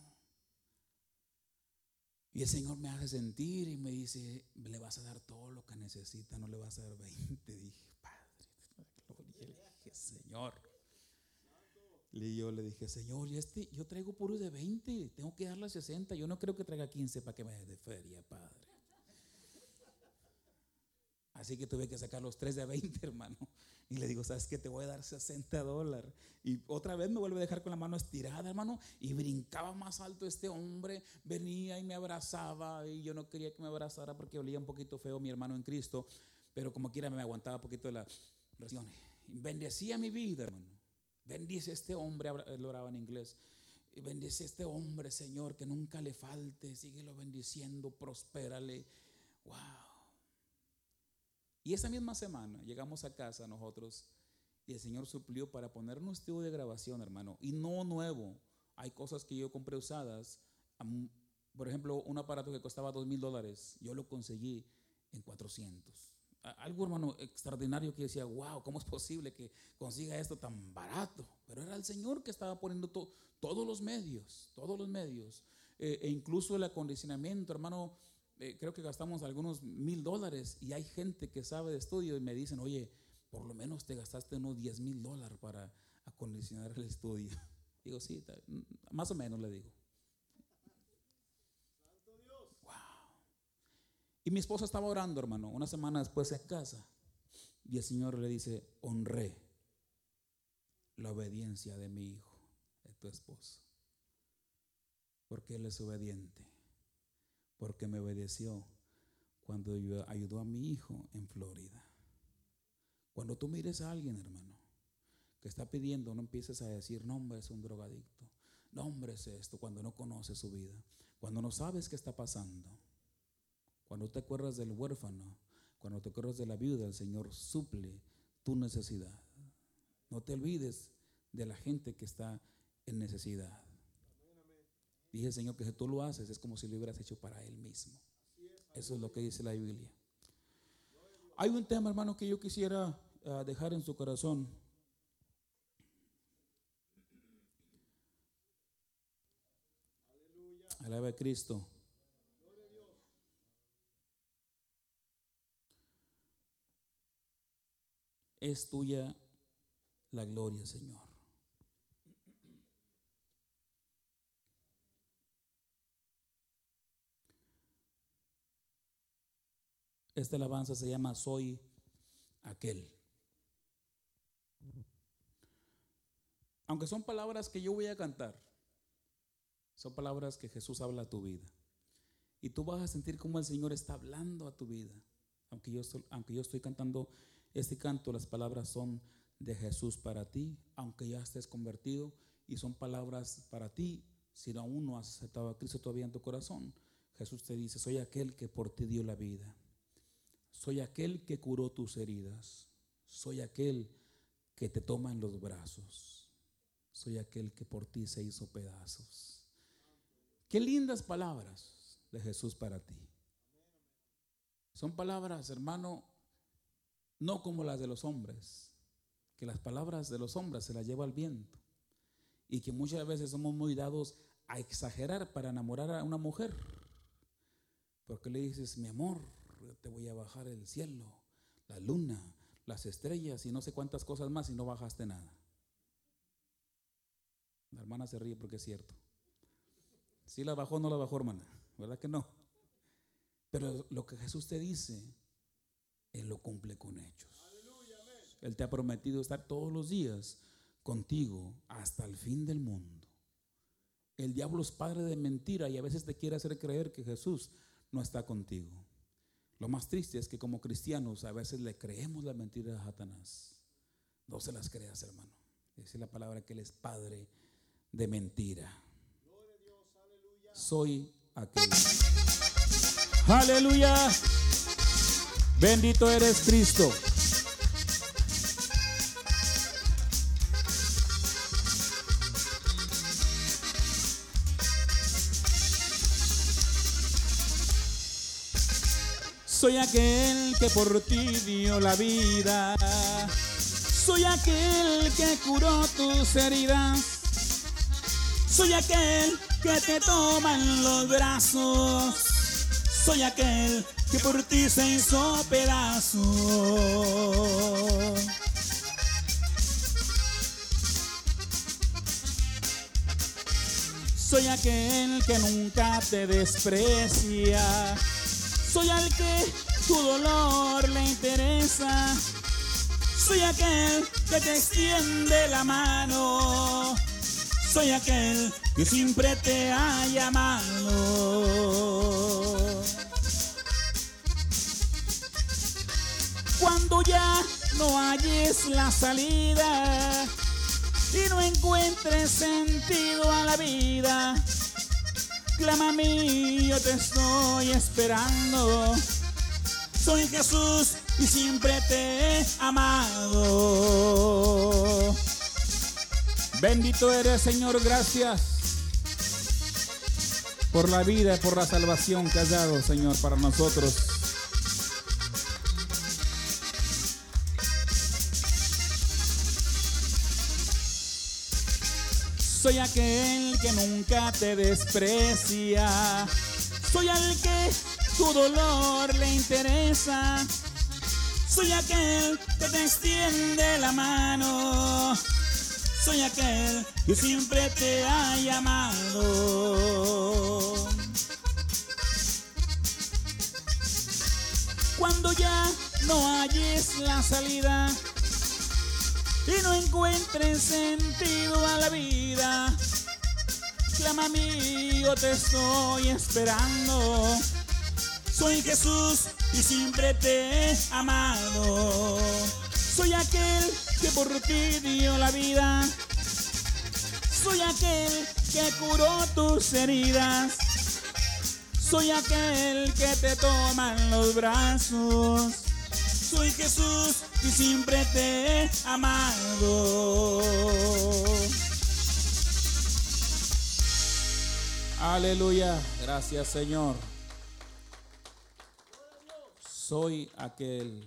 Y el Señor me hace sentir y me dice, le vas a dar todo lo que necesita, no le vas a dar 20. Dije, Padre, gloria. Le dije, Señor. Y yo le dije, Señor, y este, yo traigo puros de 20, tengo que darle 60. Yo no creo que traiga 15 para que me de feria, Padre. Así que tuve que sacar los tres de 20, hermano. Y le digo, ¿sabes qué? Te voy a dar 60 dólares. Y otra vez me vuelve a dejar con la mano estirada, hermano. Y brincaba más alto este hombre. Venía y me abrazaba. Y yo no quería que me abrazara porque olía un poquito feo mi hermano en Cristo. Pero como quiera me aguantaba un poquito de la oración. Bendecía mi vida, hermano. Bendice este hombre. Él oraba en inglés. Bendice este hombre, Señor, que nunca le falte. Síguelo bendiciendo, prospérale. Wow. Y esa misma semana llegamos a casa nosotros y el Señor suplió para poner un estudio de grabación, hermano, y no nuevo. Hay cosas que yo compré usadas. Por ejemplo, un aparato que costaba dos mil dólares, yo lo conseguí en 400. algo, hermano, extraordinario que decía, wow, ¿cómo es posible que consiga esto tan barato? Pero era el Señor que estaba poniendo todos los medios, todos los medios. Eh, e incluso el acondicionamiento, hermano, eh, creo que gastamos algunos mil dólares y hay gente que sabe de estudio y me dicen, oye, por lo menos te gastaste unos 10 mil dólares para acondicionar el estudio. Digo, sí, más o menos le digo. Wow. Y mi esposa estaba orando, hermano, una semana después en casa. Y el Señor le dice, honré la obediencia de mi hijo, de tu esposo. Porque él es obediente. Porque me obedeció cuando ayudó a mi hijo en Florida. Cuando tú mires a alguien, hermano, que está pidiendo, no empieces a decir, no, hombre, es un drogadicto. No, hombre, es esto, cuando no conoces su vida. Cuando no sabes qué está pasando. Cuando te acuerdas del huérfano, cuando te acuerdas de la viuda, el Señor suple tu necesidad. No te olvides de la gente que está en necesidad. Dije, Señor, que si tú lo haces es como si lo hubieras hecho para Él mismo. Eso es lo que dice la Biblia. Hay un tema, hermano, que yo quisiera ah, dejar en su corazón. Alaba a Cristo. Es tuya la gloria, Señor. Esta alabanza se llama Soy aquel. Aunque son palabras que yo voy a cantar, son palabras que Jesús habla a tu vida. Y tú vas a sentir cómo el Señor está hablando a tu vida. Aunque yo, aunque yo estoy cantando este canto, las palabras son de Jesús para ti, aunque ya estés convertido, y son palabras para ti si aún no has aceptado a Cristo todavía en tu corazón. Jesús te dice, soy aquel que por ti dio la vida. Soy aquel que curó tus heridas. Soy aquel que te toma en los brazos. Soy aquel que por ti se hizo pedazos. Qué lindas palabras de Jesús para ti. Son palabras, hermano, no como las de los hombres, que las palabras de los hombres se las lleva el viento y que muchas veces somos muy dados a exagerar para enamorar a una mujer. Porque le dices, mi amor, te voy a bajar el cielo, la luna, las estrellas y no sé cuántas cosas más y no bajaste nada. La hermana se ríe porque es cierto. Si la bajó, no la bajó, hermana. ¿Verdad que no? Pero lo que Jesús te dice, Él lo cumple con hechos. Él te ha prometido estar todos los días contigo hasta el fin del mundo. El diablo es padre de mentira y a veces te quiere hacer creer que Jesús no está contigo. Lo más triste es que como cristianos a veces le creemos la mentira a Satanás. No se las creas, hermano. Dice la palabra que Él es padre de mentira soy aquel. Aleluya. Bendito eres Cristo. Soy aquel que por ti dio la vida. Soy aquel que curó tus heridas. Soy aquel que te toman los brazos. Soy aquel que por ti se hizo pedazo. Soy aquel que nunca te desprecia. Soy al que tu dolor le interesa. Soy aquel que te extiende la mano. Soy aquel que siempre te ha llamado. Cuando ya no halles la salida y no encuentres sentido a la vida, clama a mí, yo te estoy esperando. Soy Jesús y siempre te he amado. Bendito eres, Señor, gracias por la vida y por la salvación que has dado, Señor, para nosotros. Soy aquel que nunca te desprecia. Soy al que tu dolor le interesa. Soy aquel que te extiende la mano. Soy aquel que siempre te ha llamado. Cuando ya no halles la salida y no encuentres sentido a la vida, clama a mí, yo te estoy esperando. Soy Jesús y siempre te he amado. Soy aquel que por ti dio la vida. Soy aquel que curó tus heridas. Soy aquel que te toma en los brazos. Soy Jesús y siempre te he amado. Aleluya. Gracias Señor. Soy aquel.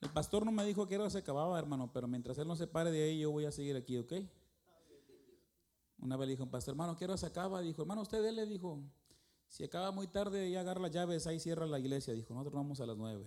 El pastor no me dijo que era se acababa, hermano, pero mientras él no se pare de ahí, yo voy a seguir aquí, ¿ok? Una vez le dijo pastor, hermano, quiero se acaba. Dijo, hermano, usted él le dijo, si acaba muy tarde y agarra las llaves, ahí cierra la iglesia. Dijo, nosotros vamos a las nueve.